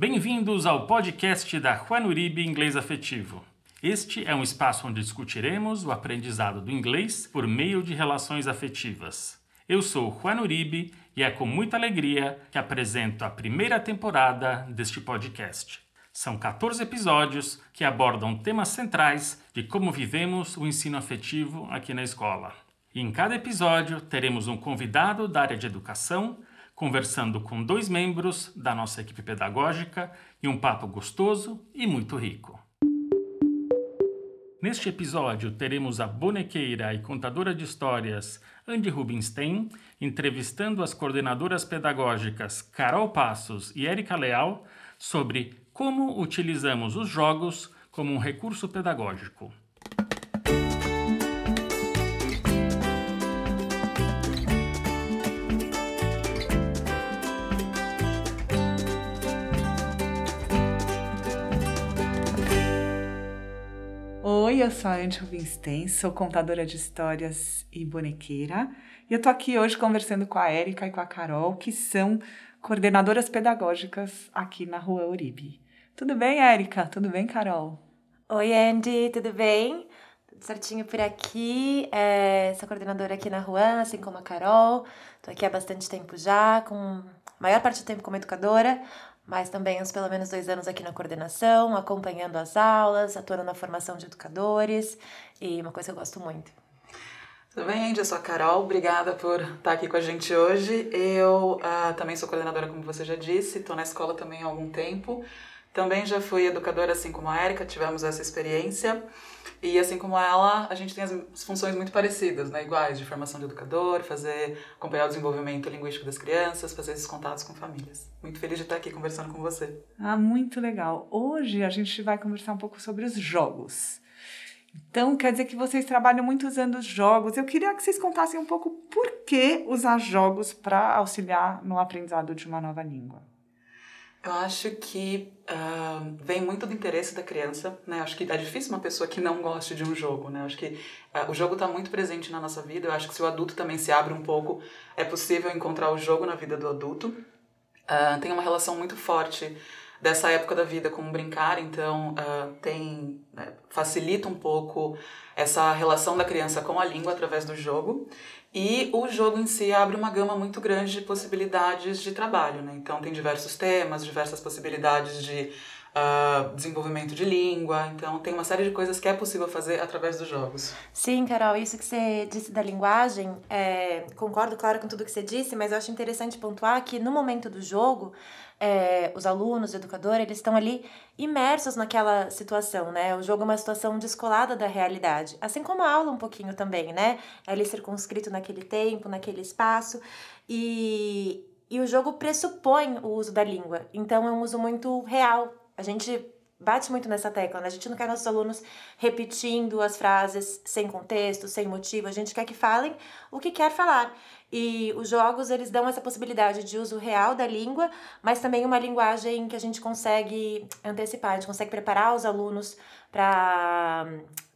Bem-vindos ao podcast da Juan Uribe Inglês Afetivo. Este é um espaço onde discutiremos o aprendizado do inglês por meio de relações afetivas. Eu sou Juan Uribe e é com muita alegria que apresento a primeira temporada deste podcast. São 14 episódios que abordam temas centrais de como vivemos o ensino afetivo aqui na escola. E em cada episódio teremos um convidado da área de educação conversando com dois membros da nossa equipe pedagógica e um papo gostoso e muito rico. Neste episódio, teremos a bonequeira e contadora de histórias Andy Rubinstein entrevistando as coordenadoras pedagógicas Carol Passos e Érica Leal sobre como utilizamos os jogos como um recurso pedagógico. Oi, eu sou a Andy Rubinstein, sou contadora de histórias e bonequeira. E eu tô aqui hoje conversando com a Érica e com a Carol, que são coordenadoras pedagógicas aqui na Rua Uribe. Tudo bem, Érica? Tudo bem, Carol? Oi, Andy, tudo bem? Tudo certinho por aqui. É, sou coordenadora aqui na Rua, assim como a Carol. Tô aqui há bastante tempo já, com a maior parte do tempo como educadora, mas também uns pelo menos dois anos aqui na coordenação, acompanhando as aulas, atuando na formação de educadores, e uma coisa que eu gosto muito. Tudo bem, Andy? Eu sou a Carol, obrigada por estar aqui com a gente hoje. Eu uh, também sou coordenadora, como você já disse, estou na escola também há algum tempo. Também já fui educadora, assim como a Erika, tivemos essa experiência. E assim como ela, a gente tem as funções muito parecidas, né? iguais, de formação de educador, fazer, acompanhar o desenvolvimento linguístico das crianças, fazer esses contatos com famílias. Muito feliz de estar aqui conversando com você. Ah, muito legal. Hoje a gente vai conversar um pouco sobre os jogos. Então, quer dizer que vocês trabalham muito usando os jogos. Eu queria que vocês contassem um pouco por que usar jogos para auxiliar no aprendizado de uma nova língua. Eu acho que uh, vem muito do interesse da criança, né? Acho que é difícil uma pessoa que não goste de um jogo, né? Acho que uh, o jogo está muito presente na nossa vida. Eu acho que se o adulto também se abre um pouco, é possível encontrar o jogo na vida do adulto. Uh, tem uma relação muito forte dessa época da vida com brincar, então tem né, facilita um pouco essa relação da criança com a língua através do jogo. E o jogo em si abre uma gama muito grande de possibilidades de trabalho, né? Então tem diversos temas, diversas possibilidades de uh, desenvolvimento de língua, então tem uma série de coisas que é possível fazer através dos jogos. Sim, Carol, isso que você disse da linguagem, é, concordo, claro, com tudo que você disse, mas eu acho interessante pontuar que no momento do jogo é, os alunos, o educador, eles estão ali imersos naquela situação, né? O jogo é uma situação descolada da realidade, assim como a aula um pouquinho também, né? É ali circunscrito naquele tempo, naquele espaço, e, e o jogo pressupõe o uso da língua, então é um uso muito real. A gente bate muito nessa tecla, né? A gente não quer nossos alunos repetindo as frases sem contexto, sem motivo, a gente quer que falem o que quer falar. E os jogos, eles dão essa possibilidade de uso real da língua, mas também uma linguagem que a gente consegue antecipar, a gente consegue preparar os alunos para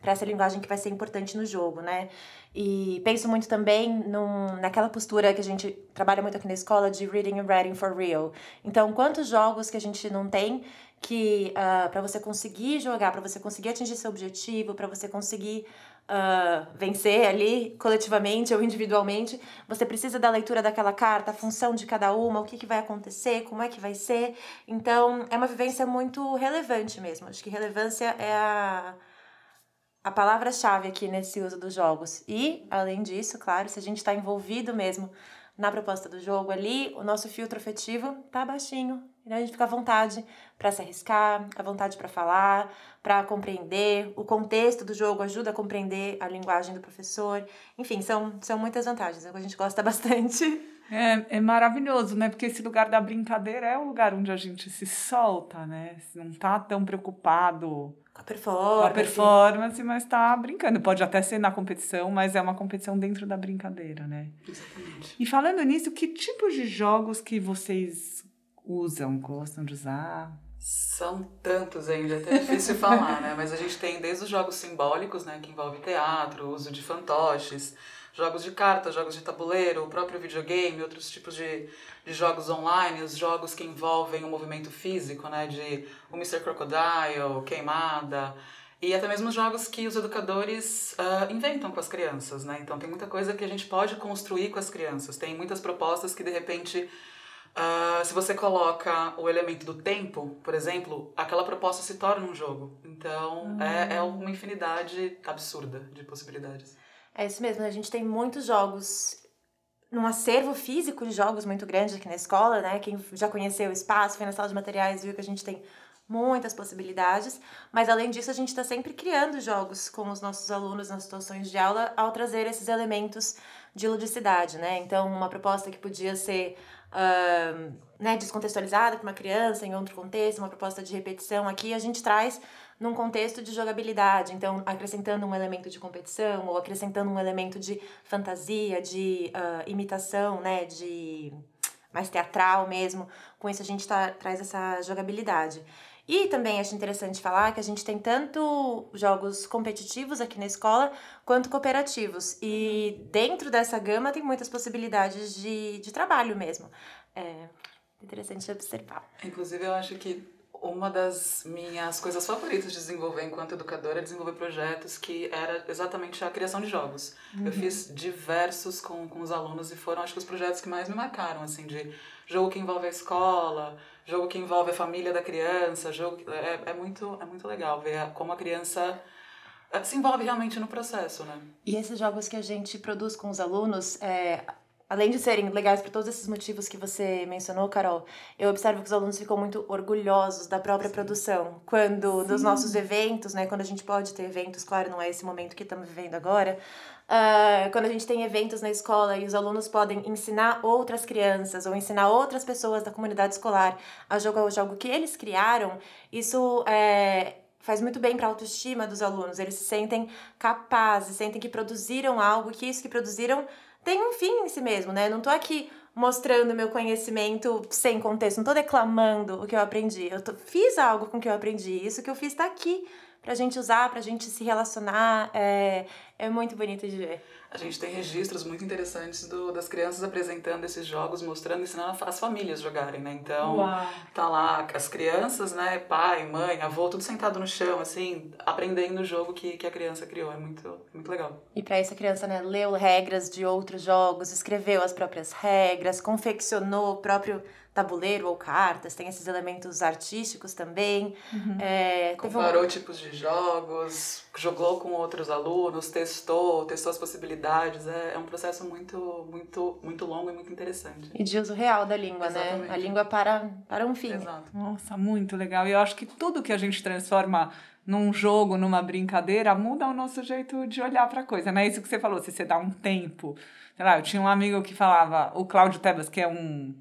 essa linguagem que vai ser importante no jogo, né? E penso muito também num, naquela postura que a gente trabalha muito aqui na escola de reading and writing for real. Então, quantos jogos que a gente não tem que uh, ah, para você conseguir jogar, para você conseguir atingir seu objetivo, para você conseguir uh, vencer ali coletivamente ou individualmente, você precisa da leitura daquela carta, a função de cada uma, o que, que vai acontecer, como é que vai ser. Então, é uma vivência muito relevante mesmo. Acho que relevância é a, a palavra-chave aqui nesse uso dos jogos. E, além disso, claro, se a gente está envolvido mesmo na proposta do jogo ali, o nosso filtro afetivo tá baixinho. Então a gente fica à vontade para se arriscar, à vontade para falar, para compreender. O contexto do jogo ajuda a compreender a linguagem do professor. Enfim, são, são muitas vantagens. É a gente gosta bastante. É, é maravilhoso, né? Porque esse lugar da brincadeira é o lugar onde a gente se solta, né? Não tá tão preocupado com a performance. Com a performance, mas tá brincando. Pode até ser na competição, mas é uma competição dentro da brincadeira, né? Exatamente. E falando nisso, que tipos de jogos que vocês usam, gostam de usar? São tantos ainda, é até difícil falar, né? Mas a gente tem desde os jogos simbólicos, né? Que envolve teatro, uso de fantoches, jogos de carta, jogos de tabuleiro, o próprio videogame, outros tipos de, de jogos online, os jogos que envolvem o movimento físico, né, de o Mr. Crocodile, queimada, e até mesmo os jogos que os educadores uh, inventam com as crianças, né? Então tem muita coisa que a gente pode construir com as crianças. Tem muitas propostas que de repente Uh, se você coloca o elemento do tempo, por exemplo, aquela proposta se torna um jogo. Então, uhum. é, é uma infinidade absurda de possibilidades. É isso mesmo, a gente tem muitos jogos num acervo físico de jogos muito grande aqui na escola, né? Quem já conheceu o espaço, foi na sala de materiais, viu que a gente tem muitas possibilidades, mas além disso a gente está sempre criando jogos com os nossos alunos nas situações de aula ao trazer esses elementos de ludicidade, né? Então, uma proposta que podia ser uh, né, descontextualizada para uma criança em outro contexto, uma proposta de repetição. Aqui a gente traz num contexto de jogabilidade, então acrescentando um elemento de competição ou acrescentando um elemento de fantasia, de uh, imitação, né, de mais teatral mesmo. Com isso a gente tá, traz essa jogabilidade. E também acho interessante falar que a gente tem tanto jogos competitivos aqui na escola quanto cooperativos. E dentro dessa gama tem muitas possibilidades de, de trabalho mesmo. É interessante observar. Inclusive, eu acho que uma das minhas coisas favoritas de desenvolver enquanto educadora é desenvolver projetos que era exatamente a criação de jogos. Uhum. Eu fiz diversos com, com os alunos e foram, acho que, os projetos que mais me marcaram, assim, de jogo que envolve a escola, jogo que envolve a família da criança, jogo é, é muito é muito legal ver como a criança eh, se envolve realmente no processo, né? E esses jogos que a gente produz com os alunos, é, além de serem legais por todos esses motivos que você mencionou, Carol, eu observo que os alunos ficam muito orgulhosos da própria Sim. produção. Quando, Sim. dos nossos eventos, né? Quando a gente pode ter eventos, claro, não é esse momento que estamos vivendo agora, Uh, quando a gente tem eventos na escola e os alunos podem ensinar outras crianças ou ensinar outras pessoas da comunidade escolar a jogar o jogo que eles criaram, isso é, faz muito bem para a autoestima dos alunos. Eles se sentem capazes, sentem que produziram algo, que isso que produziram tem um fim em si mesmo, né? Não tô aqui mostrando meu conhecimento sem contexto, não tô declamando o que eu aprendi. Eu tô, fiz algo com o que eu aprendi. Isso que eu fiz está aqui pra gente usar, pra gente se relacionar. É, é muito bonito de ver. A gente tem registros muito interessantes do, das crianças apresentando esses jogos, mostrando, ensinando as famílias jogarem, né? Então, Uau. tá lá as crianças, né? Pai, mãe, avô, tudo sentado no chão, assim, aprendendo o jogo que, que a criança criou. É muito, muito legal. E para isso a criança, né, leu regras de outros jogos, escreveu as próprias regras, confeccionou o próprio tabuleiro ou cartas, tem esses elementos artísticos também. Uhum. É, Comparou um... tipos de jogos, jogou com outros alunos, testou, testou as possibilidades. É, é um processo muito, muito, muito longo e muito interessante. E de uso real da língua, Exatamente. né? A língua para, para um fim. Exato. Nossa, muito legal. E eu acho que tudo que a gente transforma num jogo, numa brincadeira, muda o nosso jeito de olhar para a coisa. Não é isso que você falou, se você dá um tempo. Sei lá, eu tinha um amigo que falava, o Cláudio Tebas, que é um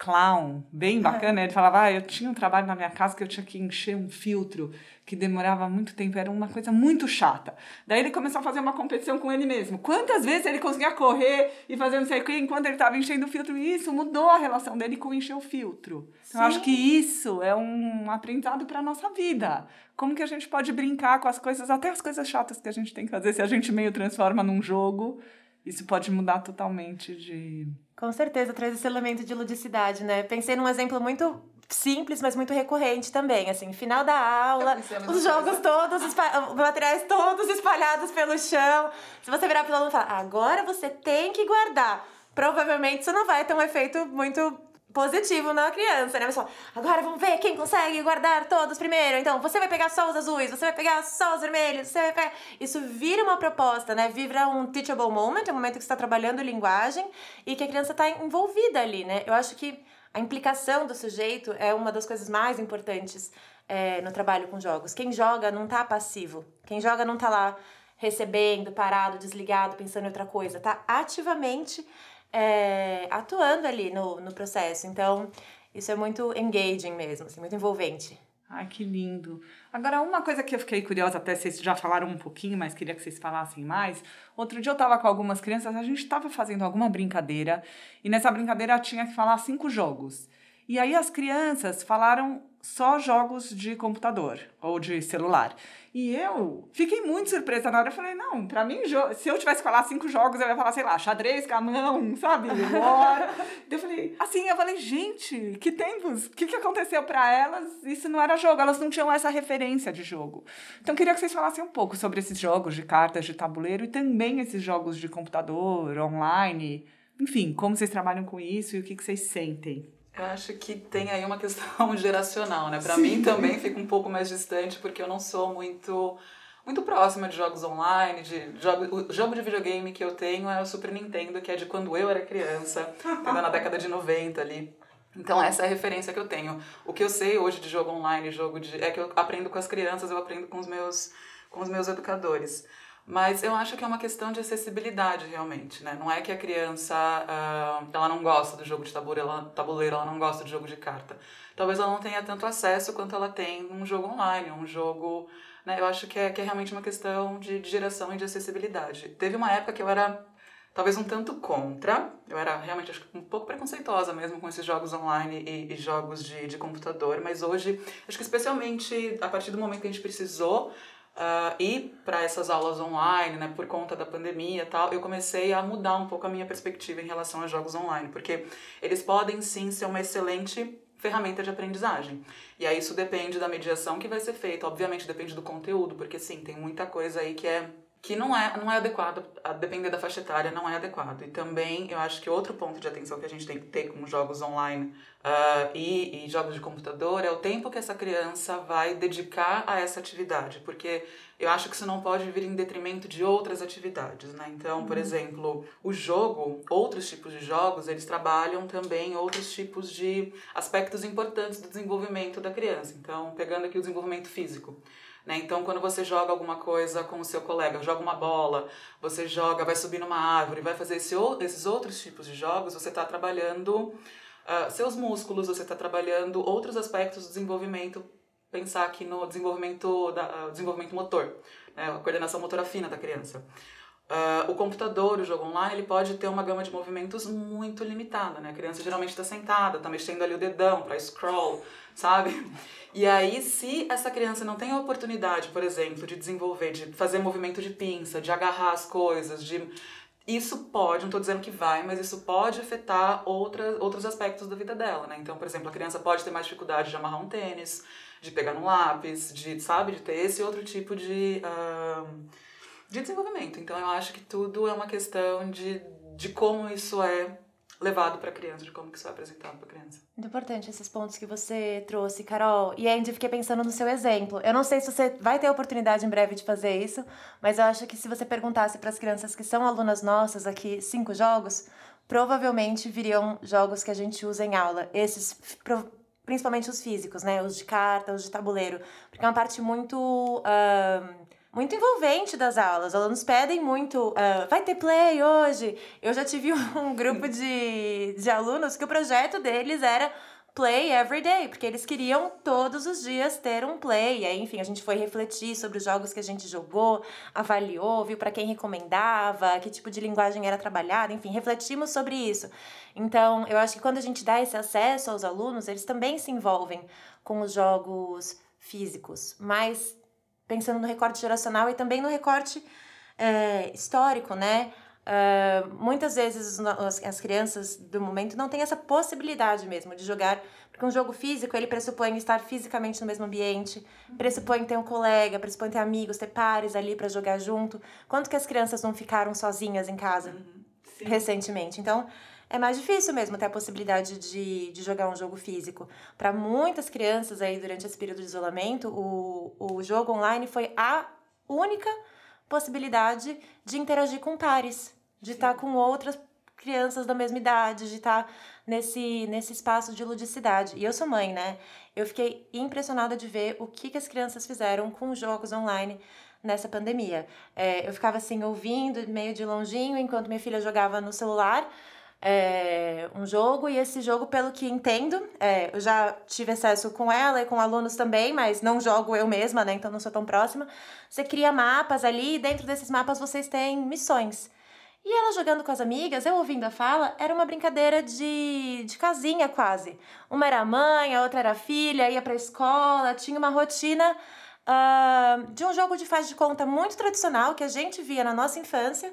clown, bem bacana. Ele falava, ah, eu tinha um trabalho na minha casa que eu tinha que encher um filtro que demorava muito tempo, era uma coisa muito chata. Daí ele começou a fazer uma competição com ele mesmo. Quantas vezes ele conseguia correr e fazer não sei o que enquanto ele estava enchendo o filtro? E isso mudou a relação dele com encher o filtro. Então, eu acho que isso é um aprendizado para a nossa vida. Como que a gente pode brincar com as coisas, até as coisas chatas que a gente tem que fazer, se a gente meio transforma num jogo, isso pode mudar totalmente de com certeza, traz esse elemento de ludicidade, né? Pensei num exemplo muito simples, mas muito recorrente também, assim, final da aula, os jogos todos, os materiais todos espalhados pelo chão. Se você virar para o aluno e falar, agora você tem que guardar, provavelmente isso não vai ter um efeito muito positivo na criança, né? Pessoal, agora vamos ver quem consegue guardar todos primeiro. Então, você vai pegar só os azuis, você vai pegar só os vermelhos, você vai pegar... Isso vira uma proposta, né? Vira um teachable moment, é um momento que você está trabalhando linguagem e que a criança está envolvida ali, né? Eu acho que a implicação do sujeito é uma das coisas mais importantes é, no trabalho com jogos. Quem joga não tá passivo. Quem joga não tá lá recebendo, parado, desligado, pensando em outra coisa. Tá ativamente é, atuando ali no, no processo. Então, isso é muito engaging mesmo, assim, muito envolvente. Ai, que lindo. Agora, uma coisa que eu fiquei curiosa, até vocês já falaram um pouquinho, mas queria que vocês falassem mais. Outro dia eu estava com algumas crianças, a gente estava fazendo alguma brincadeira, e nessa brincadeira tinha que falar cinco jogos. E aí as crianças falaram só jogos de computador ou de celular. E eu fiquei muito surpresa na hora. Eu falei, não, pra mim, se eu tivesse que falar cinco jogos, eu ia falar, sei lá, xadrez, camão, sabe? eu falei, assim, eu falei, gente, que tempos? O que, que aconteceu para elas? Isso não era jogo, elas não tinham essa referência de jogo. Então, queria que vocês falassem um pouco sobre esses jogos de cartas de tabuleiro e também esses jogos de computador, online. Enfim, como vocês trabalham com isso e o que, que vocês sentem. Eu acho que tem aí uma questão geracional, né? Para mim também fica um pouco mais distante porque eu não sou muito muito próxima de jogos online, de jogo, o jogo de videogame que eu tenho é o Super Nintendo, que é de quando eu era criança, na década de 90 ali. Então essa é a referência que eu tenho. O que eu sei hoje de jogo online, jogo de é que eu aprendo com as crianças, eu aprendo com os meus com os meus educadores. Mas eu acho que é uma questão de acessibilidade, realmente, né? Não é que a criança, uh, ela não gosta do jogo de tabuleiro ela, tabuleiro, ela não gosta de jogo de carta. Talvez ela não tenha tanto acesso quanto ela tem num jogo online, um jogo... Né? Eu acho que é, que é realmente uma questão de, de geração e de acessibilidade. Teve uma época que eu era talvez um tanto contra. Eu era realmente acho, um pouco preconceituosa mesmo com esses jogos online e, e, jogos de, de computador, mas hoje, acho que especialmente a partir do momento que a gente precisou uh, ir para essas aulas online, né, por conta da pandemia e tal, eu comecei a mudar um pouco a minha perspectiva em relação a jogos online, porque eles podem sim ser uma excelente ferramenta de aprendizagem. E aí isso depende da mediação que vai ser feita, obviamente depende do conteúdo, porque sim, tem muita coisa aí que é que não é, não é adequado, a depender da faixa etária, não é adequado. E também eu acho que outro ponto de atenção que a gente tem que ter com jogos online uh, e, e jogos de computador é o tempo que essa criança vai dedicar a essa atividade, porque eu acho que isso não pode vir em detrimento de outras atividades, né? Então, por uhum. exemplo, o jogo, outros tipos de jogos, eles trabalham também outros tipos de aspectos importantes do desenvolvimento da criança. Então, pegando aqui o desenvolvimento físico. Né? Então, quando você joga alguma coisa com o seu colega, joga uma bola, você joga, vai subir numa árvore, vai fazer esse, esses outros tipos de jogos, você está trabalhando uh, seus músculos, você está trabalhando outros aspectos do desenvolvimento. Pensar aqui no desenvolvimento, da, uh, desenvolvimento motor, né? a coordenação motora fina da criança. Uh, o computador, o jogo online, ele pode ter uma gama de movimentos muito limitada, né? A criança geralmente está sentada, está mexendo ali o dedão para scroll, sabe? E aí, se essa criança não tem a oportunidade, por exemplo, de desenvolver, de fazer movimento de pinça, de agarrar as coisas, de isso pode, não estou dizendo que vai, mas isso pode afetar outra, outros aspectos da vida dela, né? Então, por exemplo, a criança pode ter mais dificuldade de amarrar um tênis, de pegar um lápis, de, sabe, de ter esse outro tipo de, uh, de desenvolvimento. Então, eu acho que tudo é uma questão de, de como isso é levado para a criança, de como que isso é apresentado para a criança. Muito importante esses pontos que você trouxe, Carol. E ainda fiquei pensando no seu exemplo. Eu não sei se você vai ter a oportunidade em breve de fazer isso, mas eu acho que se você perguntasse para as crianças que são alunas nossas aqui cinco jogos, provavelmente viriam jogos que a gente usa em aula. Esses principalmente os físicos, né? Os de carta, os de tabuleiro, porque é uma parte muito uh, muito envolvente das aulas. Os alunos pedem muito, uh, vai ter play hoje. Eu já tive um grupo de, de alunos que o projeto deles era play every day, porque eles queriam todos os dias ter um play. E aí, enfim, a gente foi refletir sobre os jogos que a gente jogou, avaliou, viu para quem recomendava, que tipo de linguagem era trabalhada, enfim, refletimos sobre isso. Então, eu acho que quando a gente dá esse acesso aos alunos, eles também se envolvem com os jogos físicos, mas pensando no recorte geracional e também no recorte é, histórico, né? Uh, muitas vezes as, as crianças do momento não têm essa possibilidade mesmo de jogar, porque um jogo físico ele pressupõe estar fisicamente no mesmo ambiente, pressupõe ter um colega, pressupõe ter amigos, ter pares ali para jogar junto. Quanto que as crianças não ficaram sozinhas em casa uhum. recentemente? Então é mais difícil mesmo ter a possibilidade de, de jogar um jogo físico. Para muitas crianças aí durante esse período de isolamento, o, o jogo online foi a única possibilidade de interagir com pares, de estar tá com outras crianças da mesma idade, de estar tá nesse, nesse espaço de ludicidade. E eu sou mãe, né? Eu fiquei impressionada de ver o que, que as crianças fizeram com jogos online nessa pandemia. É, eu ficava assim, ouvindo meio de longinho, enquanto minha filha jogava no celular é, um jogo, e esse jogo, pelo que entendo, é, eu já tive acesso com ela e com alunos também, mas não jogo eu mesma, né? Então não sou tão próxima. Você cria mapas ali, e dentro desses mapas vocês têm missões. E ela jogando com as amigas, eu ouvindo a fala, era uma brincadeira de, de casinha quase. Uma era mãe, a outra era filha, ia pra escola, tinha uma rotina uh, de um jogo de faz de conta muito tradicional que a gente via na nossa infância,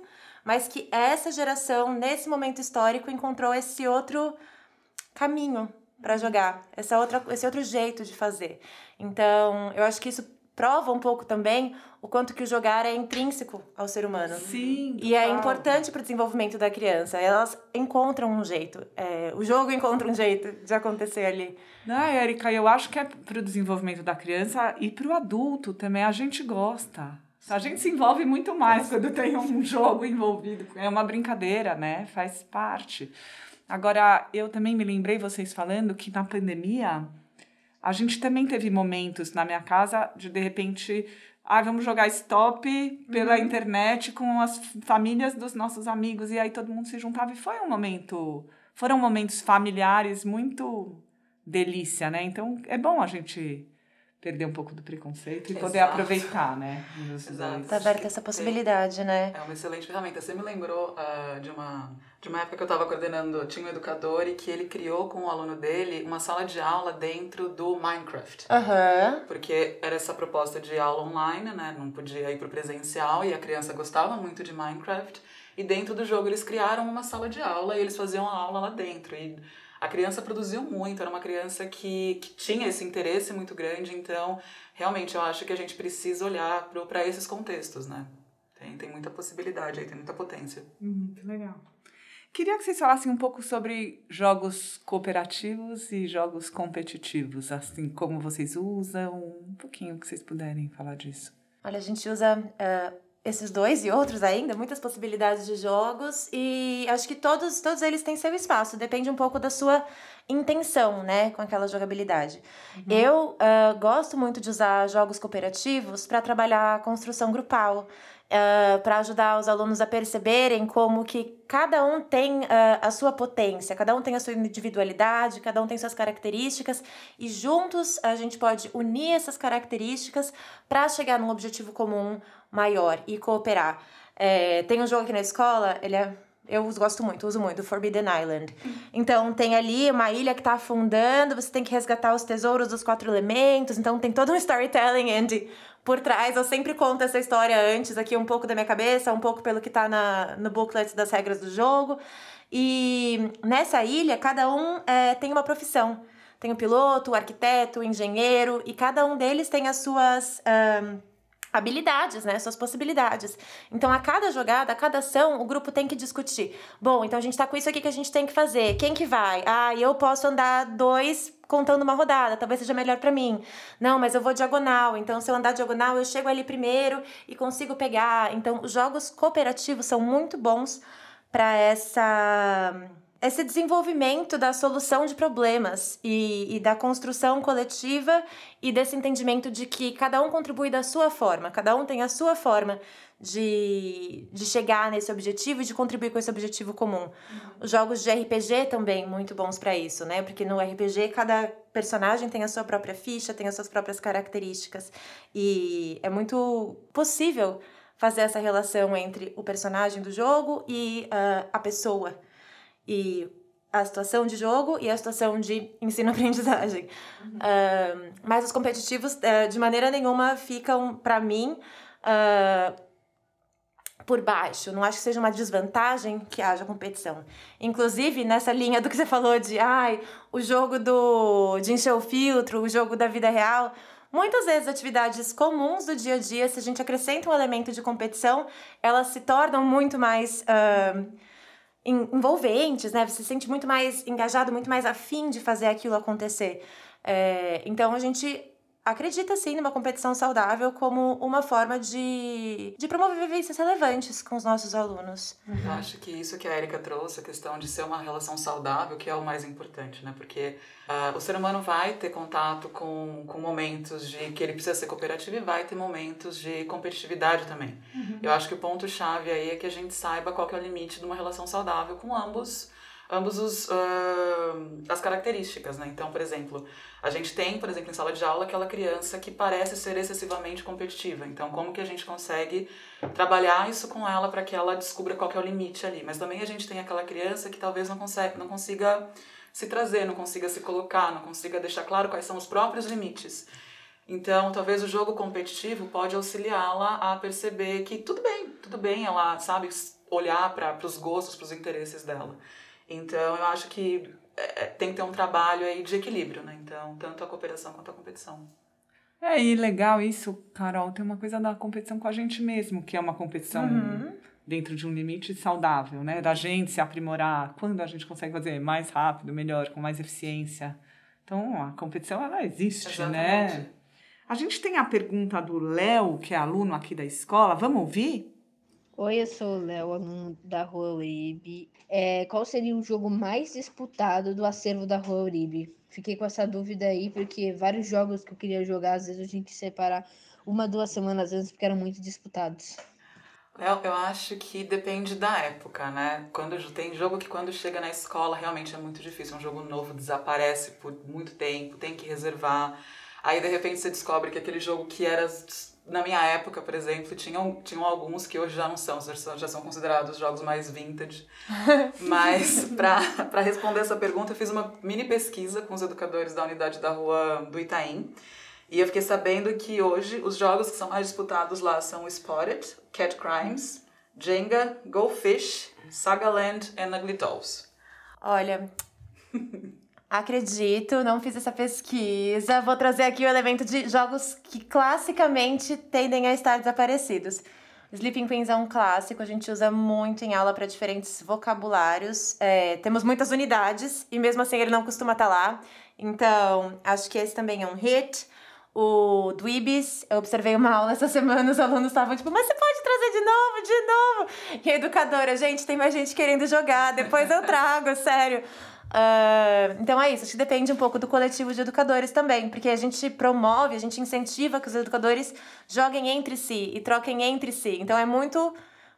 mas que essa geração, nesse momento histórico, encontrou esse outro caminho para jogar, essa outra, esse outro jeito de fazer. Então, eu acho que isso prova um pouco também o quanto que o jogar é intrínseco ao ser humano. Sim. E é importante para o desenvolvimento da criança. Elas encontram um jeito. É, o jogo encontra um jeito de acontecer ali. Não, Erika, eu acho que é para o desenvolvimento da criança e para o adulto também. A gente gosta. A gente se envolve muito mais quando tem um jogo envolvido. É uma brincadeira, né? Faz parte. Agora, eu também me lembrei, vocês falando, que na pandemia a gente também teve momentos na minha casa de de repente, ah, vamos jogar stop pela uhum. internet com as famílias dos nossos amigos e aí todo mundo se juntava e foi um momento, foram momentos familiares muito delícia, né? Então é bom a gente perder um pouco do preconceito e Exato. poder aproveitar, né? Exato. Tá aberta essa possibilidade, né? É uma excelente ferramenta. Você me lembrou uh, de, uma, de uma época que eu estava coordenando, tinha um educador e que ele criou com o aluno dele uma sala de aula dentro do Minecraft. Uhum. Porque era essa proposta de aula online, né? Não podia ir para o presencial e a criança gostava muito de Minecraft. E dentro do jogo eles criaram uma sala de aula e eles faziam a aula lá dentro. E a criança produziu muito, era uma criança que, que tinha esse interesse muito grande, então realmente eu acho que a gente precisa olhar para esses contextos, né? Tem, tem muita possibilidade aí, tem muita potência. Muito legal. Queria que vocês falassem um pouco sobre jogos cooperativos e jogos competitivos, assim, como vocês usam, um pouquinho que vocês puderem falar disso. Olha, a gente usa uh, esses dois e outros ainda, muitas possibilidades de jogos e acho que todos, todos eles têm seu espaço, depende um pouco da sua intenção, né, com aquela jogabilidade. Uhum. Eu uh, gosto muito de usar jogos cooperativos para trabalhar a construção grupal, uh, para ajudar os alunos a perceberem como que cada um tem uh, a sua potência, cada um tem a sua individualidade, cada um tem suas características e juntos a gente pode unir essas características para chegar num objetivo comum maior e cooperar. É, tem um jogo aqui na escola, ele é eu gosto muito, uso muito, Forbidden Island. Então, tem ali uma ilha que está afundando, você tem que resgatar os tesouros dos quatro elementos, então tem todo um storytelling and por trás. Eu sempre conto essa história antes, aqui um pouco da minha cabeça, um pouco pelo que está no booklet das regras do jogo. E nessa ilha, cada um é, tem uma profissão. Tem o piloto, o arquiteto, o engenheiro, e cada um deles tem as suas. Um, habilidades, né, suas possibilidades. Então, a cada jogada, a cada ação, o grupo tem que discutir. Bom, então a gente tá com isso aqui que a gente tem que fazer. Quem que vai? Ah, eu posso andar dois contando uma rodada, talvez seja melhor para mim. Não, mas eu vou diagonal. Então, se eu andar diagonal, eu chego ali primeiro e consigo pegar. Então, os jogos cooperativos são muito bons para essa esse desenvolvimento da solução de problemas e, e, da construção coletiva e desse entendimento de que cada um contribui da sua forma, cada um tem a sua forma de, de chegar nesse objetivo e de contribuir com esse objetivo comum. Uhum. Os jogos de RPG também muito bons para isso, né? Porque no RPG cada personagem tem a sua própria ficha, tem as suas próprias características e é muito possível fazer essa relação entre o personagem do jogo e uh, a pessoa e a situação de jogo e a situação de ensino-aprendizagem. Uhum. Uh, mas os competitivos, uh, de maneira nenhuma, ficam, para mim, uh, por baixo. Não acho que seja uma desvantagem que haja competição. Inclusive, nessa linha do que você falou de ai, o jogo do, de encher o filtro, o jogo da vida real. Muitas vezes, atividades comuns do dia a dia, se a gente acrescenta um elemento de competição, elas se tornam muito mais. Uh, envolventes, né? Você se sente muito mais engajado, muito mais afim de fazer aquilo acontecer. É, então a gente acredita sim numa competição saudável como uma forma de, de promover vivências relevantes com os nossos alunos. Uhum. Eu acho que isso que a Erika trouxe, a questão de ser uma relação saudável, que é o mais importante, né? Porque uh, o ser humano vai ter contato com, com momentos de que ele precisa ser cooperativo e vai ter momentos de competitividade também. Uhum. Eu acho que o ponto-chave aí é que a gente saiba qual é o limite de uma relação saudável com ambos ambos os uh, as características, né? Então, por exemplo, a gente tem, por exemplo, em sala de aula aquela criança que parece ser excessivamente competitiva. Então, como que a gente consegue trabalhar isso com ela para que ela descubra qual é o limite ali? Mas também a gente tem aquela criança que talvez não consegue, não consiga se trazer, não consiga se colocar, não consiga deixar claro quais são os próprios limites. Então, talvez o jogo competitivo pode auxiliá-la a perceber que tudo bem, tudo bem ela, sabe, olhar para os gostos, para os interesses dela. Então, eu acho que é, é, tem que ter um trabalho aí de equilíbrio, né? Então, tanto a cooperação quanto a competição. É, e legal isso, Carol, tem uma coisa da competição com a gente mesmo, que é uma competição uhum. dentro de um limite saudável, né? Da gente se aprimorar, quando a gente consegue fazer mais rápido, melhor, com mais eficiência. Então, a competição, ela existe, né? Exatamente. né? A gente tem a pergunta do Léo, que é aluno aqui da escola. Vamos ouvir? Oi, eu sou o Léo, aluno da Rua Uribe. É, qual seria o jogo mais disputado do acervo da Rua Uribe? Fiquei com essa dúvida aí, porque vários jogos que eu queria jogar, às vezes eu tinha que separar uma, duas semanas antes, porque eram muito disputados. Léo, eu acho que depende da época, né? Quando tem jogo que quando chega na escola realmente é muito difícil. Um jogo novo desaparece por muito tempo, tem que reservar. Aí de repente você descobre que aquele jogo que era na minha época, por exemplo, tinham, tinham alguns que hoje já não são, já são considerados jogos mais vintage. Mas para responder essa pergunta, eu fiz uma mini pesquisa com os educadores da unidade da rua do Itaim. E eu fiquei sabendo que hoje os jogos que são mais disputados lá são Spotted, Cat Crimes, Jenga, Go Fish, Sagaland e Ugly Dolls. Olha, Acredito, não fiz essa pesquisa. Vou trazer aqui o elemento de jogos que classicamente tendem a estar desaparecidos. Sleeping Queens é um clássico, a gente usa muito em aula para diferentes vocabulários. É, temos muitas unidades e mesmo assim ele não costuma estar tá lá. Então, acho que esse também é um hit. O Dweebs, eu observei uma aula essa semana, os alunos estavam tipo, mas você pode trazer de novo, de novo? E a educadora, gente, tem mais gente querendo jogar, depois eu trago, sério. Uh, então é isso, acho que depende um pouco do coletivo de educadores também, porque a gente promove, a gente incentiva que os educadores joguem entre si e troquem entre si. Então é muito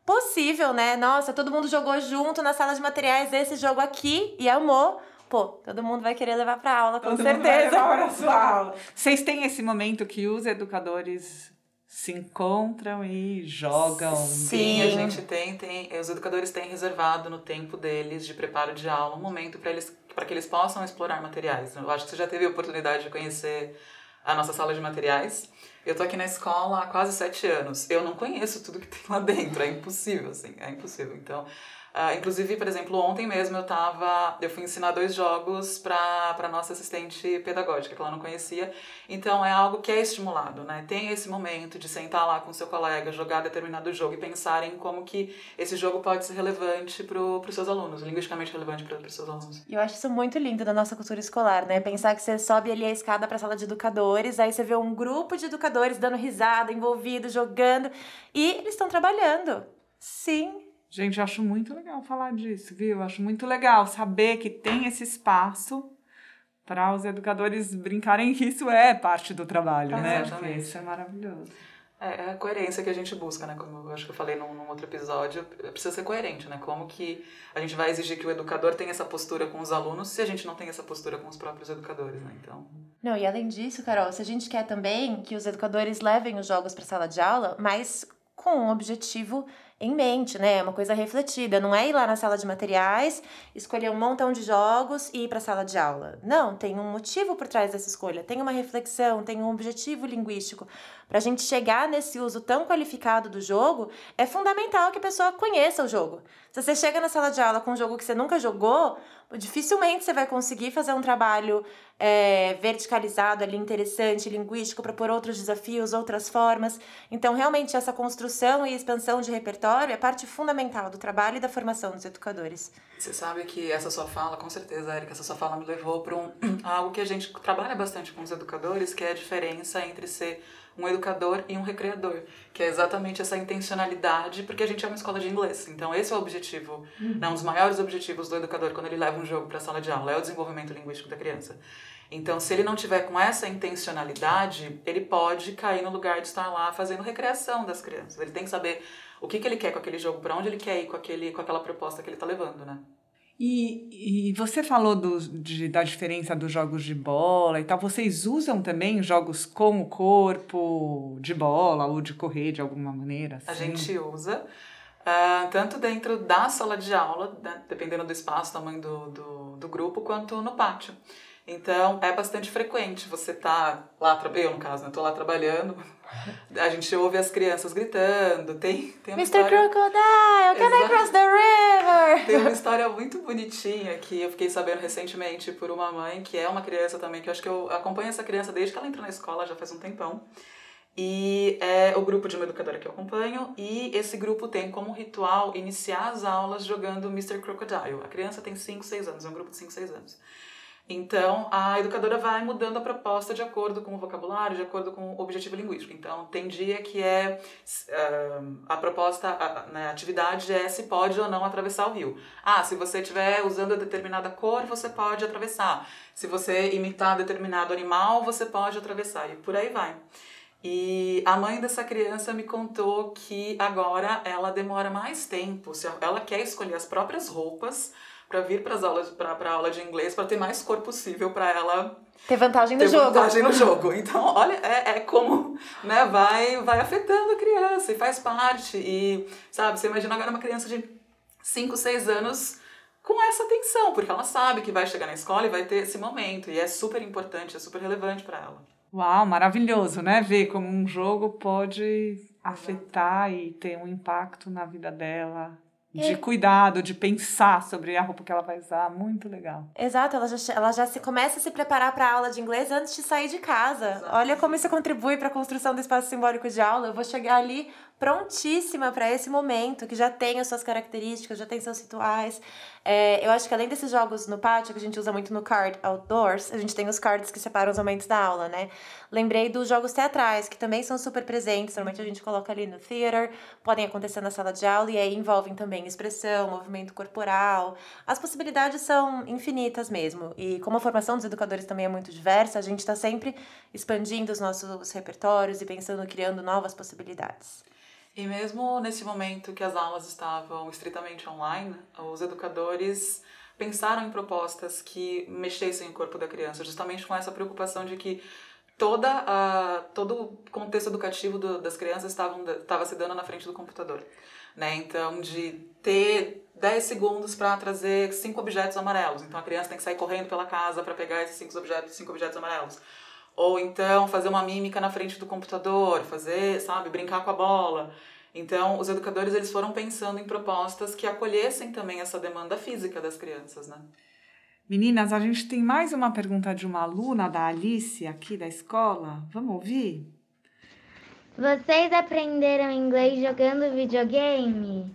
possível, né? Nossa, todo mundo jogou junto na sala de materiais esse jogo aqui e amou. Pô, todo mundo vai querer levar para aula, com todo certeza. Mundo vai levar para sua aula. Vocês têm esse momento que os educadores se encontram e jogam. Sim, a gente tem, tem, os educadores têm reservado no tempo deles de preparo de aula um momento para eles para que eles possam explorar materiais. Eu acho que você já teve a oportunidade de conhecer a nossa sala de materiais. Eu tô aqui na escola há quase sete anos. Eu não conheço tudo que tem lá dentro, é impossível, assim, é impossível. Então, Uh, inclusive, por exemplo, ontem mesmo eu tava. Eu fui ensinar dois jogos para nossa assistente pedagógica, que ela não conhecia. Então é algo que é estimulado, né? Tem esse momento de sentar lá com seu colega, jogar determinado jogo e pensar em como que esse jogo pode ser relevante para os seus alunos, linguisticamente relevante para os seus alunos. Eu acho isso muito lindo da nossa cultura escolar, né? Pensar que você sobe ali a escada para a sala de educadores, aí você vê um grupo de educadores dando risada, envolvido, jogando, e eles estão trabalhando. Sim, Gente, eu acho muito legal falar disso, viu? Eu acho muito legal saber que tem esse espaço para os educadores brincarem que isso é parte do trabalho, é, né? Porque isso é maravilhoso. É, é, a coerência que a gente busca, né? Como eu acho que eu falei num, num, outro episódio, precisa ser coerente, né? Como que a gente vai exigir que o educador tenha essa postura com os alunos se a gente não tem essa postura com os próprios educadores, né? Então... Não, e além disso, Carol, se a gente quer também que os educadores levem os jogos para a sala de aula, mas com um objetivo em mente, né? É uma coisa refletida. Não é ir lá na sala de materiais, escolher um montão de jogos e ir para a sala de aula. Não, tem um motivo por trás dessa escolha, tem uma reflexão, tem um objetivo linguístico. Para a gente chegar nesse uso tão qualificado do jogo, é fundamental que a pessoa conheça o jogo. Se você chega na sala de aula com um jogo que você nunca jogou, dificilmente você vai conseguir fazer um trabalho é, verticalizado ali, interessante, linguístico, para pôr outros desafios, outras formas. Então, realmente, essa construção e expansão de repertório é parte fundamental do trabalho e da formação dos educadores. Você sabe que essa sua fala, com certeza, Erika, essa sua fala me levou para um, algo que a gente trabalha bastante com os educadores, que é a diferença entre ser um educador e um recreador, que é exatamente essa intencionalidade, porque a gente é uma escola de inglês. Então, esse é o objetivo, uhum. né, um dos maiores objetivos do educador quando ele leva um jogo para a sala de aula, é o desenvolvimento linguístico da criança. Então, se ele não tiver com essa intencionalidade, ele pode cair no lugar de estar lá fazendo recreação das crianças. Ele tem que saber o que, que ele quer com aquele jogo, para onde ele quer ir com, aquele, com aquela proposta que ele está levando, né? E, e você falou do, de, da diferença dos jogos de bola e tal. Vocês usam também jogos com o corpo, de bola ou de correr de alguma maneira? Assim? A gente usa. Uh, tanto dentro da sala de aula, né, dependendo do espaço, tamanho do, do, do grupo, quanto no pátio. Então, é bastante frequente você tá lá, eu no caso, né? Tô lá trabalhando, a gente ouve as crianças gritando, tem, tem uma Mr. História... Crocodile, can I cross the river? Tem uma história muito bonitinha que eu fiquei sabendo recentemente por uma mãe, que é uma criança também, que eu acho que eu acompanho essa criança desde que ela entrou na escola, já faz um tempão. E é o grupo de uma educadora que eu acompanho, e esse grupo tem como ritual iniciar as aulas jogando Mr. Crocodile. A criança tem 5, 6 anos, é um grupo de 5, 6 anos. Então, a educadora vai mudando a proposta de acordo com o vocabulário, de acordo com o objetivo linguístico. Então, tem dia que é uh, a proposta, a, né, a atividade é se pode ou não atravessar o rio. Ah, se você estiver usando determinada cor, você pode atravessar. Se você imitar determinado animal, você pode atravessar. E por aí vai. E a mãe dessa criança me contou que agora ela demora mais tempo, ela quer escolher as próprias roupas para vir para as aulas para a aula de inglês para ter mais cor possível para ela ter vantagem no ter jogo. vantagem no jogo. Então, olha, é, é como, né, vai vai afetando a criança e faz parte e, sabe, você imagina agora uma criança de 5, 6 anos com essa atenção, porque ela sabe que vai chegar na escola e vai ter esse momento e é super importante, é super relevante para ela. Uau, maravilhoso, né? Ver como um jogo pode afetar e ter um impacto na vida dela. De é. cuidado, de pensar sobre a roupa que ela vai usar. Muito legal. Exato, ela já, ela já se começa a se preparar para a aula de inglês antes de sair de casa. Exato. Olha como isso contribui para a construção do espaço simbólico de aula. Eu vou chegar ali prontíssima para esse momento, que já tem as suas características, já tem seus rituais. É, eu acho que além desses jogos no pátio, que a gente usa muito no card outdoors, a gente tem os cards que separam os momentos da aula, né? Lembrei dos jogos teatrais, que também são super presentes, normalmente a gente coloca ali no theater, podem acontecer na sala de aula, e aí envolvem também expressão, movimento corporal. As possibilidades são infinitas mesmo. E como a formação dos educadores também é muito diversa, a gente está sempre expandindo os nossos repertórios e pensando, criando novas possibilidades. E mesmo nesse momento que as aulas estavam estritamente online, os educadores pensaram em propostas que mexessem o corpo da criança, justamente com essa preocupação de que toda a, todo o contexto educativo do, das crianças estava se dando na frente do computador. Né? Então, de ter 10 segundos para trazer cinco objetos amarelos. Então, a criança tem que sair correndo pela casa para pegar esses cinco objetos, cinco objetos amarelos ou então fazer uma mímica na frente do computador, fazer, sabe, brincar com a bola. Então, os educadores eles foram pensando em propostas que acolhessem também essa demanda física das crianças, né? Meninas, a gente tem mais uma pergunta de uma aluna da Alice aqui da escola. Vamos ouvir? Vocês aprenderam inglês jogando videogame?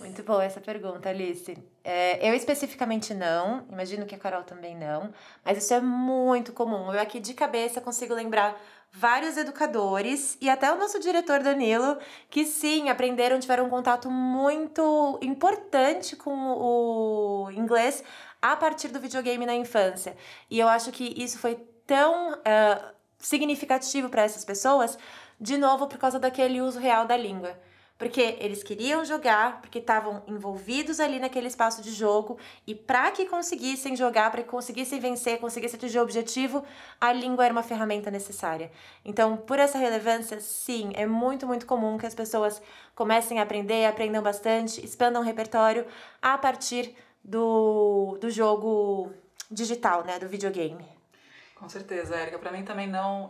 Muito boa essa pergunta, Alice. É, eu especificamente não, imagino que a Carol também não, mas isso é muito comum. Eu aqui de cabeça consigo lembrar vários educadores e até o nosso diretor Danilo, que sim, aprenderam, tiveram um contato muito importante com o inglês a partir do videogame na infância. E eu acho que isso foi tão uh, significativo para essas pessoas, de novo, por causa daquele uso real da língua porque eles queriam jogar, porque estavam envolvidos ali naquele espaço de jogo e para que conseguissem jogar, para que conseguissem vencer, conseguissem atingir o objetivo, a língua era uma ferramenta necessária. Então, por essa relevância, sim, é muito, muito comum que as pessoas comecem a aprender, aprendam bastante, expandam o repertório a partir do, do jogo digital, né, do videogame. Com certeza, Érica. Para mim também não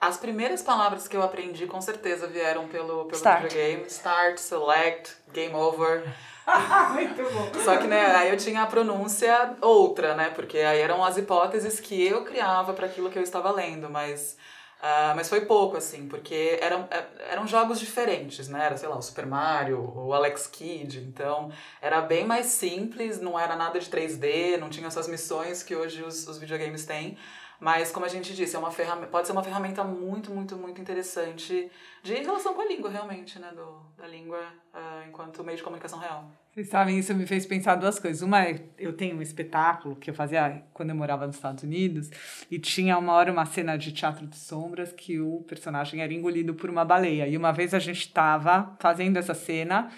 as primeiras palavras que eu aprendi, com certeza, vieram pelo, pelo Start. videogame. Start, select, game over. Muito bom. Só que, né, aí eu tinha a pronúncia outra, né? Porque aí eram as hipóteses que eu criava para aquilo que eu estava lendo, mas... Uh, mas foi pouco, assim, porque eram, é, eram jogos diferentes, né? Era, sei lá, o Super Mario, o Alex Kidd, então era bem mais simples, não era nada de 3D, não tinha essas missões que hoje os, os videogames têm. Mas, como a gente disse, é uma ferramenta, pode ser uma ferramenta muito, muito, muito interessante de relação com a língua, realmente, né? Do, da língua uh, enquanto meio de comunicação real. Vocês sabem, isso me fez pensar duas coisas. Uma é, eu tenho um espetáculo que eu fazia quando eu morava nos Estados Unidos, e tinha uma hora uma cena de teatro de sombras que o personagem era engolido por uma baleia. E uma vez a gente estava fazendo essa cena,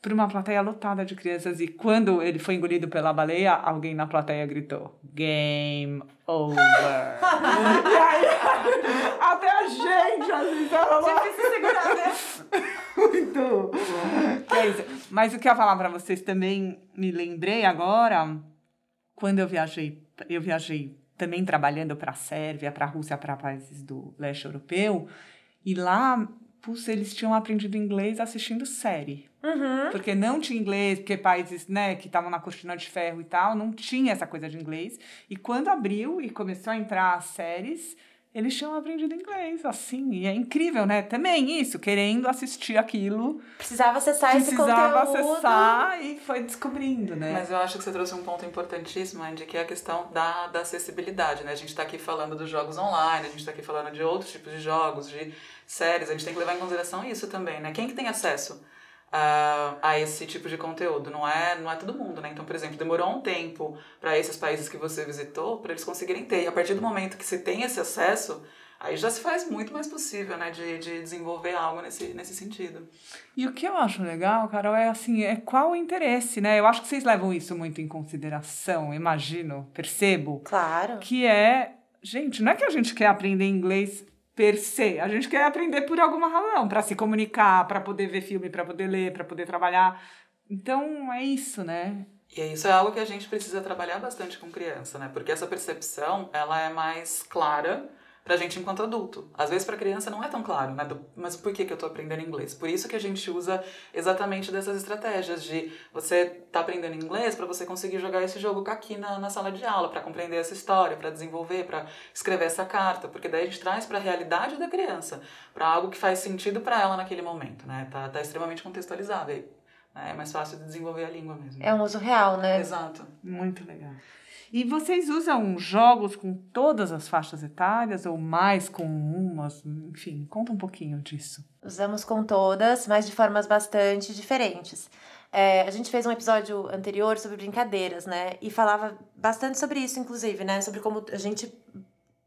para uma plateia lotada de crianças e quando ele foi engolido pela baleia, alguém na plateia gritou: Game over. e aí, até a gente, assim, sabe? Difícil segurar, né? Muito. Que é isso. Mas o que eu ia falar para vocês também me lembrei agora, quando eu viajei, eu viajei também trabalhando para a Sérvia, para a Rússia, para países do leste europeu, e lá, putz, eles tinham aprendido inglês assistindo série. Uhum. Porque não tinha inglês, porque países né, que estavam na cortina de ferro e tal, não tinha essa coisa de inglês. E quando abriu e começou a entrar as séries, eles tinham aprendido inglês, assim. E é incrível, né? Também isso, querendo assistir aquilo. Precisava acessar esse Precisava conteúdo. acessar e foi descobrindo, né? Mas eu acho que você trouxe um ponto importantíssimo, Andy, que é a questão da, da acessibilidade, né? A gente está aqui falando dos jogos online, a gente está aqui falando de outros tipos de jogos, de séries, a gente tem que levar em consideração isso também, né? Quem que tem acesso a, a esse tipo de conteúdo? Não é, não é todo mundo, né? Então, por exemplo, demorou um tempo para esses países que você visitou, para eles conseguirem ter. E a partir do momento que você tem esse acesso, aí já se faz muito mais possível, né? De, de desenvolver algo nesse, nesse sentido. E o que eu acho legal, Carol, é assim, é qual o interesse, né? Eu acho que vocês levam isso muito em consideração, imagino, percebo. Claro. Que é, gente, não é que a gente quer aprender inglês per se, a gente quer aprender por alguma razão, para se comunicar, para poder ver filme, para poder ler, para poder trabalhar. Então, é isso, né? E isso é algo que a gente precisa trabalhar bastante com criança, né? Porque essa percepção, ela é mais clara pra gente enquanto adulto. Às vezes pra criança não é tão claro, né? Do- Mas por que que eu tô aprendendo inglês? Por isso que a gente usa exatamente dessas estratégias de você tá aprendendo inglês para você conseguir jogar esse jogo aqui na, na sala de aula, para compreender essa história, para desenvolver, para escrever essa carta, porque daí a gente traz para a realidade da criança, para algo que faz sentido para ela naquele momento, né? Tá, tá extremamente contextualizado aí. né? É mais fácil de desenvolver a língua mesmo. É um uso real, né? Exato. Muito legal. E vocês usam jogos com todas as faixas etárias ou mais com umas? Enfim, conta um pouquinho disso. Usamos com todas, mas de formas bastante diferentes. É, a gente fez um episódio anterior sobre brincadeiras, né? E falava bastante sobre isso, inclusive, né? Sobre como a gente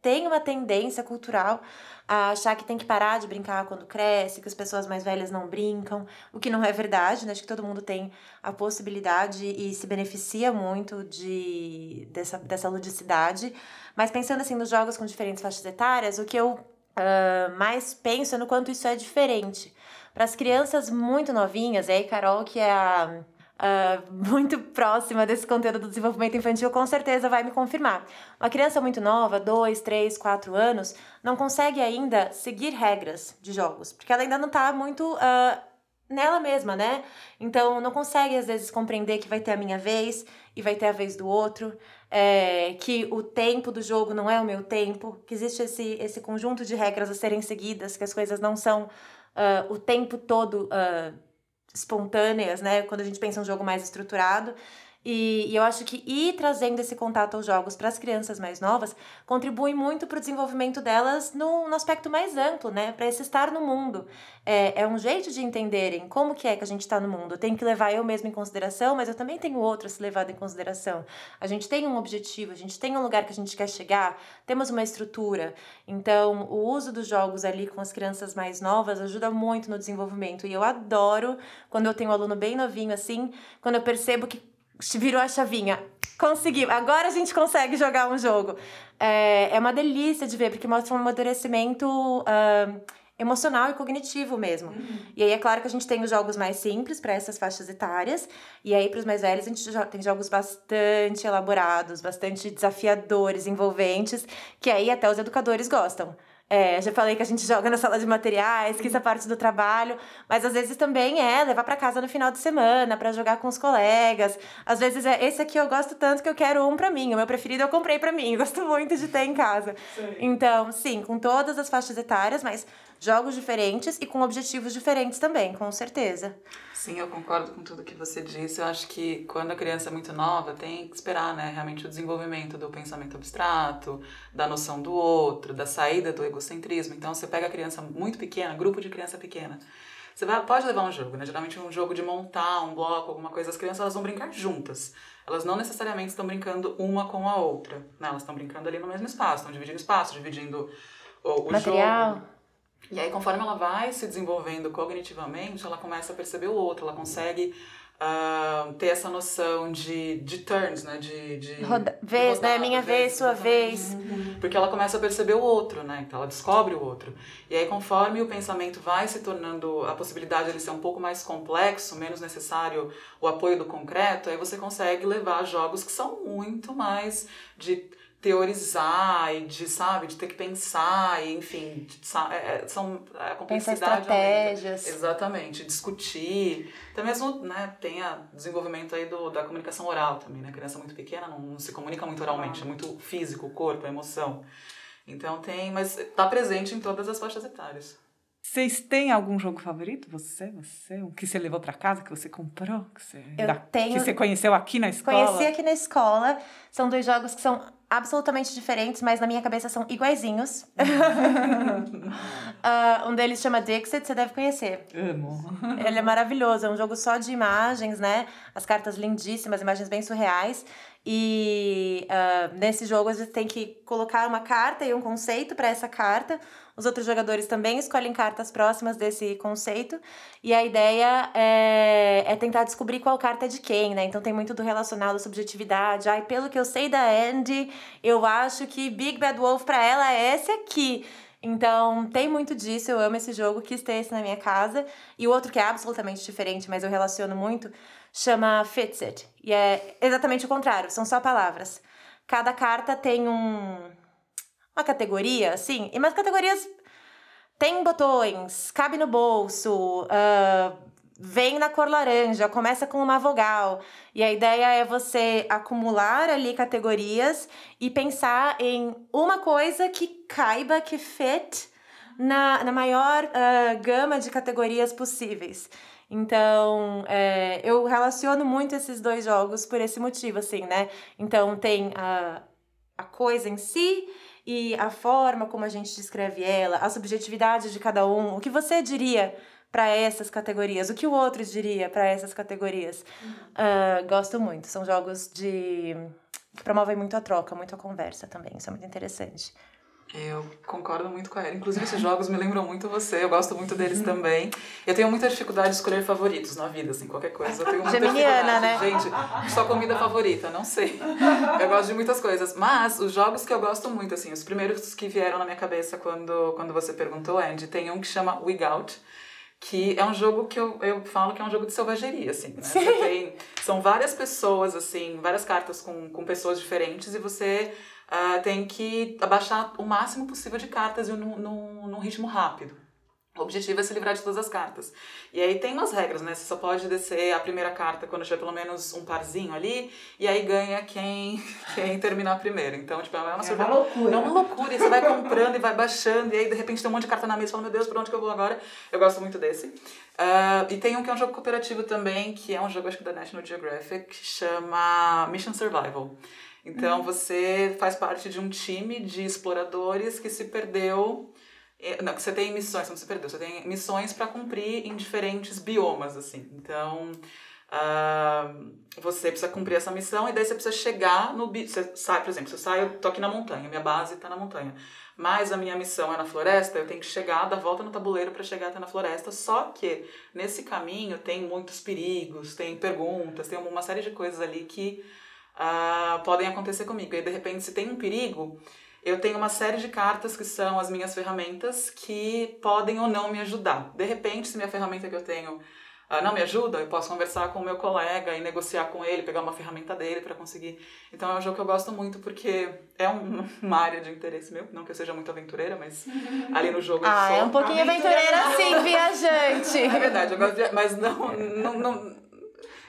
tem uma tendência cultural a achar que tem que parar de brincar quando cresce, que as pessoas mais velhas não brincam, o que não é verdade, né? Acho que todo mundo tem a possibilidade e se beneficia muito de, dessa, dessa ludicidade. Mas pensando assim nos jogos com diferentes faixas etárias, o que eu ah, mais penso é no quanto isso é diferente. Para as crianças muito novinhas, aí Carol, que é a ah, muito próxima desse conteúdo do desenvolvimento infantil, com certeza vai me confirmar. Uma criança muito nova, 2, 3, 4 anos, não consegue ainda seguir regras de jogos, porque ela ainda não está muito ah, nela mesma, né? Então não consegue às vezes compreender que vai ter a minha vez e vai ter a vez do outro, é, que o tempo do jogo não é o meu tempo, que existe esse, esse conjunto de regras a serem seguidas, que as coisas não são ah, o tempo todo ah, espontâneas, né? Quando a gente pensa um jogo mais estruturado. E, e eu acho que ir trazendo esse contato aos jogos para as crianças mais novas contribui muito para o desenvolvimento delas no, no aspecto mais amplo, né? Para esse estar no mundo. É, é um jeito de entenderem como que é que a gente está no mundo. Tenho que levar eu mesmo em consideração, mas eu também tenho outro a ser levado em consideração. A gente tem um objetivo, a gente tem um lugar que a gente quer chegar, temos uma estrutura. Então, o uso dos jogos ali com as crianças mais novas ajuda muito no desenvolvimento. E eu adoro quando eu tenho um aluno bem novinho assim, quando eu percebo que virou a chavinha. Conseguiu. Agora a gente consegue jogar um jogo. É, é uma delícia de ver, porque mostra um amadurecimento ah, emocional e cognitivo mesmo. E aí é claro que a gente tem os jogos mais simples para essas faixas etárias. E aí, para os mais velhos, a gente jo- tem jogos bastante elaborados, bastante desafiadores, envolventes, que aí até os educadores gostam. É, já falei que a gente joga na sala de materiais, que isso é parte do trabalho, mas às vezes também é levar para casa no final de semana para jogar com os colegas. Às vezes é esse aqui eu gosto tanto que eu quero um para mim, o meu preferido eu comprei para mim, gosto muito de ter em casa. Então, sim, com todas as faixas etárias, mas jogos diferentes e com objetivos diferentes também, com certeza. Sim, eu concordo com tudo que você disse. Eu acho que quando a criança é muito nova, tem que esperar, né, realmente o desenvolvimento do pensamento abstrato, da noção do outro, da saída do egocentrismo. Então, você pega a criança muito pequena, grupo de criança pequena. Você vai, pode levar um jogo, né? Geralmente um jogo de montar um bloco, alguma coisa, as crianças elas vão brincar juntas. Elas não necessariamente estão brincando uma com a outra, né? Elas estão brincando ali no mesmo espaço, estão dividindo espaço, dividindo o, o Material. jogo. E aí, conforme ela vai se desenvolvendo cognitivamente, ela começa a perceber o outro, ela consegue uh, ter essa noção de, de turns, né? De, de Roda vez, rodada, né? Minha vez, sua vez. Porque ela começa a perceber o outro, né? Então ela descobre o outro. E aí, conforme o pensamento vai se tornando a possibilidade de ele ser um pouco mais complexo, menos necessário o apoio do concreto, aí você consegue levar jogos que são muito mais de teorizar e de, sabe, de ter que pensar, e, enfim, de, é, é, são a complexidade estratégias. Aumenta. Exatamente, discutir. Até mesmo, né, tem a desenvolvimento aí do, da comunicação oral também, né? A criança muito pequena não, não se comunica muito oralmente, é muito físico, o corpo, a emoção. Então tem, mas está presente em todas as faixas etárias. Vocês têm algum jogo favorito? Você, você, o que você levou para casa, que você comprou, que você, Eu da, tenho, que você conheceu aqui na escola? Conheci aqui na escola. São dois jogos que são absolutamente diferentes, mas na minha cabeça são iguaizinhos. uh, um deles chama Dixit, você deve conhecer. Amo. Ele é maravilhoso, é um jogo só de imagens, né? As cartas lindíssimas, imagens bem surreais. E uh, nesse jogo a gente tem que colocar uma carta e um conceito para essa carta. Os outros jogadores também escolhem cartas próximas desse conceito. E a ideia é, é tentar descobrir qual carta é de quem, né? Então tem muito do relacional, da subjetividade. Ai, pelo que eu sei da Andy, eu acho que Big Bad Wolf para ela é esse aqui. Então, tem muito disso, eu amo esse jogo, quis ter esse na minha casa. E o outro que é absolutamente diferente, mas eu relaciono muito, chama Fits It. E é exatamente o contrário, são só palavras. Cada carta tem um uma categoria, assim, e umas categorias tem botões, cabe no bolso, uh, vem na cor laranja, começa com uma vogal. E a ideia é você acumular ali categorias e pensar em uma coisa que caiba, que fit na, na maior uh, gama de categorias possíveis. Então, é, eu relaciono muito esses dois jogos por esse motivo, assim, né? Então, tem a, a coisa em si e a forma como a gente descreve ela, a subjetividade de cada um, o que você diria para essas categorias, o que o outro diria para essas categorias. Uh, gosto muito. São jogos de que promovem muito a troca, muito a conversa também. Isso é muito interessante. Eu concordo muito com ela. Inclusive, esses jogos me lembram muito você. Eu gosto muito deles também. Eu tenho muita dificuldade de escolher favoritos na vida, assim, qualquer coisa. Eu tenho muita Geminiana, né? Gente, sua comida favorita? Não sei. Eu gosto de muitas coisas. Mas os jogos que eu gosto muito, assim, os primeiros que vieram na minha cabeça quando, quando você perguntou, Andy, tem um que chama Wig Out que é um jogo que eu, eu falo que é um jogo de selvageria, assim, né? Você tem, são várias pessoas, assim, várias cartas com, com pessoas diferentes e você uh, tem que abaixar o máximo possível de cartas num, num, num ritmo rápido. O objetivo é se livrar de todas as cartas. E aí tem umas regras, né? Você só pode descer a primeira carta quando tiver pelo menos um parzinho ali, e aí ganha quem, quem terminar primeiro. Então, tipo, é uma, é uma loucura. É uma loucura. E você vai comprando e vai baixando, e aí de repente tem um monte de carta na mesa e fala, meu Deus, por onde que eu vou agora? Eu gosto muito desse. Uh, e tem um que é um jogo cooperativo também, que é um jogo, acho que da National Geographic, que chama Mission Survival. Então uhum. você faz parte de um time de exploradores que se perdeu. Eh, não, que você tem missões, não se perdeu, você tem missões para cumprir em diferentes biomas, assim. Então, uh, você precisa cumprir essa missão e daí você precisa chegar no. Você sai, por exemplo, você sai, eu tô aqui na montanha, minha base está na montanha. Mas a minha missão é na floresta, eu tenho que chegar, dar volta no tabuleiro para chegar até na floresta. Só que nesse caminho tem muitos perigos, tem perguntas, tem uma série de coisas ali que uh, podem acontecer comigo. E de repente, se tem um perigo, eu tenho uma série de cartas que são as minhas ferramentas que podem ou não me ajudar. De repente, se minha ferramenta que eu tenho uh, não me ajuda, eu posso conversar com o meu colega e negociar com ele, pegar uma ferramenta dele para conseguir. Então é um jogo que eu gosto muito porque é um, uma área de interesse meu. Não que eu seja muito aventureira, mas ali no jogo ah, eu sou. é um pouquinho aventureira, aventureira sim, viajante. É verdade, eu gosto de, mas não, não, não.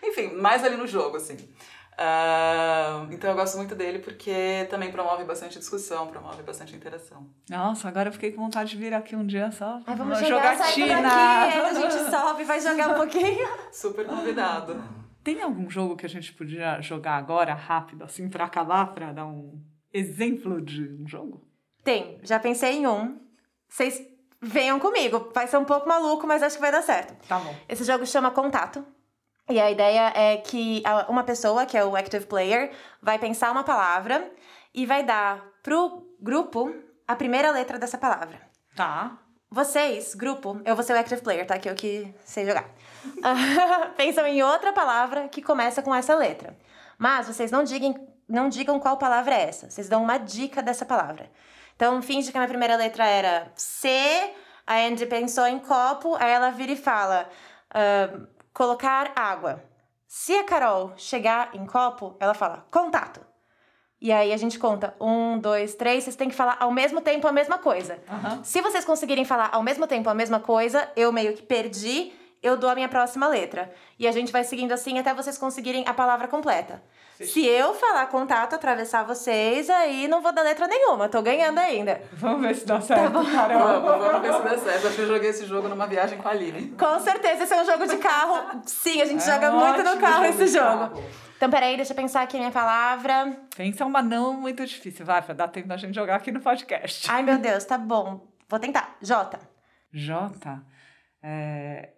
Enfim, mais ali no jogo, assim. Uh, então eu gosto muito dele porque também promove bastante discussão, promove bastante interação. Nossa, agora eu fiquei com vontade de vir aqui um dia só. Ai, vamos jogar, jogatina. Daqui, a gente sobe, vai jogar um pouquinho. Super convidado. Tem algum jogo que a gente podia jogar agora, rápido, assim, para acabar, para dar um exemplo de um jogo? Tem, já pensei em um. Vocês venham comigo. Vai ser um pouco maluco, mas acho que vai dar certo. Tá bom. Esse jogo chama Contato. E a ideia é que uma pessoa, que é o active player, vai pensar uma palavra e vai dar pro grupo a primeira letra dessa palavra. Tá. vocês, grupo, eu vou ser o active player, tá? Que eu que sei jogar. Pensam em outra palavra que começa com essa letra. Mas vocês não digam, não digam qual palavra é essa. Vocês dão uma dica dessa palavra. Então, finge que a minha primeira letra era C, a Andy pensou em copo, aí ela vira e fala: uh, colocar água. Se a Carol chegar em copo, ela fala contato. E aí a gente conta um, dois, três. Vocês têm que falar ao mesmo tempo a mesma coisa. Aham. Se vocês conseguirem falar ao mesmo tempo a mesma coisa, eu meio que perdi, eu dou a minha próxima letra. E a gente vai seguindo assim até vocês conseguirem a palavra completa. Se eu falar contato, atravessar vocês, aí não vou dar letra nenhuma, tô ganhando ainda. Vamos ver se dá certo, Vamos, Carol. vamos ver se dá certo. Acho que eu joguei esse jogo numa viagem com a Aline. Com certeza, esse é um jogo de carro. Sim, a gente É joga um muito no carro jogo esse jogo. carro. Então, peraí, deixa eu pensar aqui a minha palavra. Pensa uma não muito difícil, vai, pra dar tempo da gente jogar aqui no podcast. Ai, meu Deus, tá bom. Vou tentar. J. J é,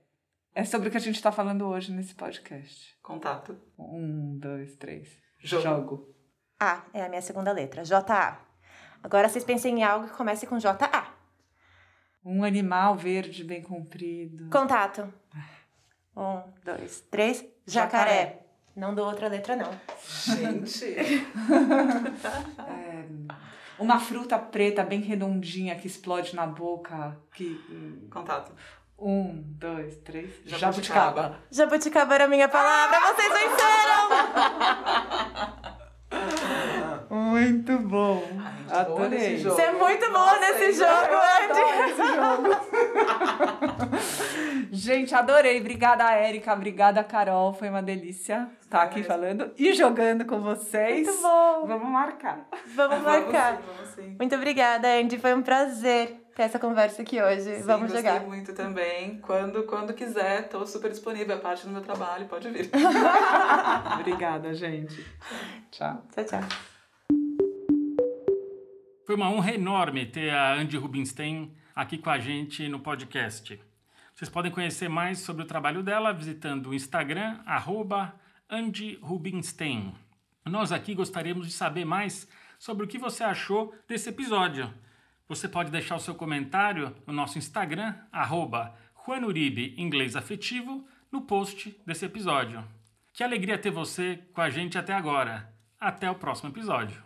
é sobre o que a gente tá falando hoje nesse podcast. Contato. Um, dois, três. Jogo. Jogo. A é a minha segunda letra. J-A. Agora vocês pensem em algo que comece com J-A. Um animal verde bem comprido. Contato. Um, dois, três. Jacaré. Jacaré. Não dou outra letra, não. Gente. Uma fruta preta bem redondinha que explode na boca. Que, Contato. Um, dois, três. Jabuticaba. Jabuticaba. Jabuticaba era a minha palavra. Vocês venceram! Muito bom. Adorei. Você é muito boa Nossa, nesse esse jogo, Andy. Adoro esse jogo. Gente, adorei. Obrigada, Érica. Obrigada, Carol. Foi uma delícia estar aqui mesmo. falando e jogando com vocês. Muito bom. Vamos marcar. Vamos marcar. Vamos sim, vamos sim. Muito obrigada, Andy. Foi um prazer ter essa conversa aqui hoje. Sim, Vamos gostei jogar. muito também. Quando, quando quiser, tô super disponível. É parte do meu trabalho, pode vir. Obrigada, gente. Tchau. Tchau, tchau. Foi uma honra enorme ter a Andy Rubinstein aqui com a gente no podcast. Vocês podem conhecer mais sobre o trabalho dela visitando o Instagram, arroba Andy Rubinstein. Nós aqui gostaríamos de saber mais sobre o que você achou desse episódio. Você pode deixar o seu comentário no nosso Instagram, arroba Juanuribe Inglês Afetivo, no post desse episódio. Que alegria ter você com a gente até agora. Até o próximo episódio.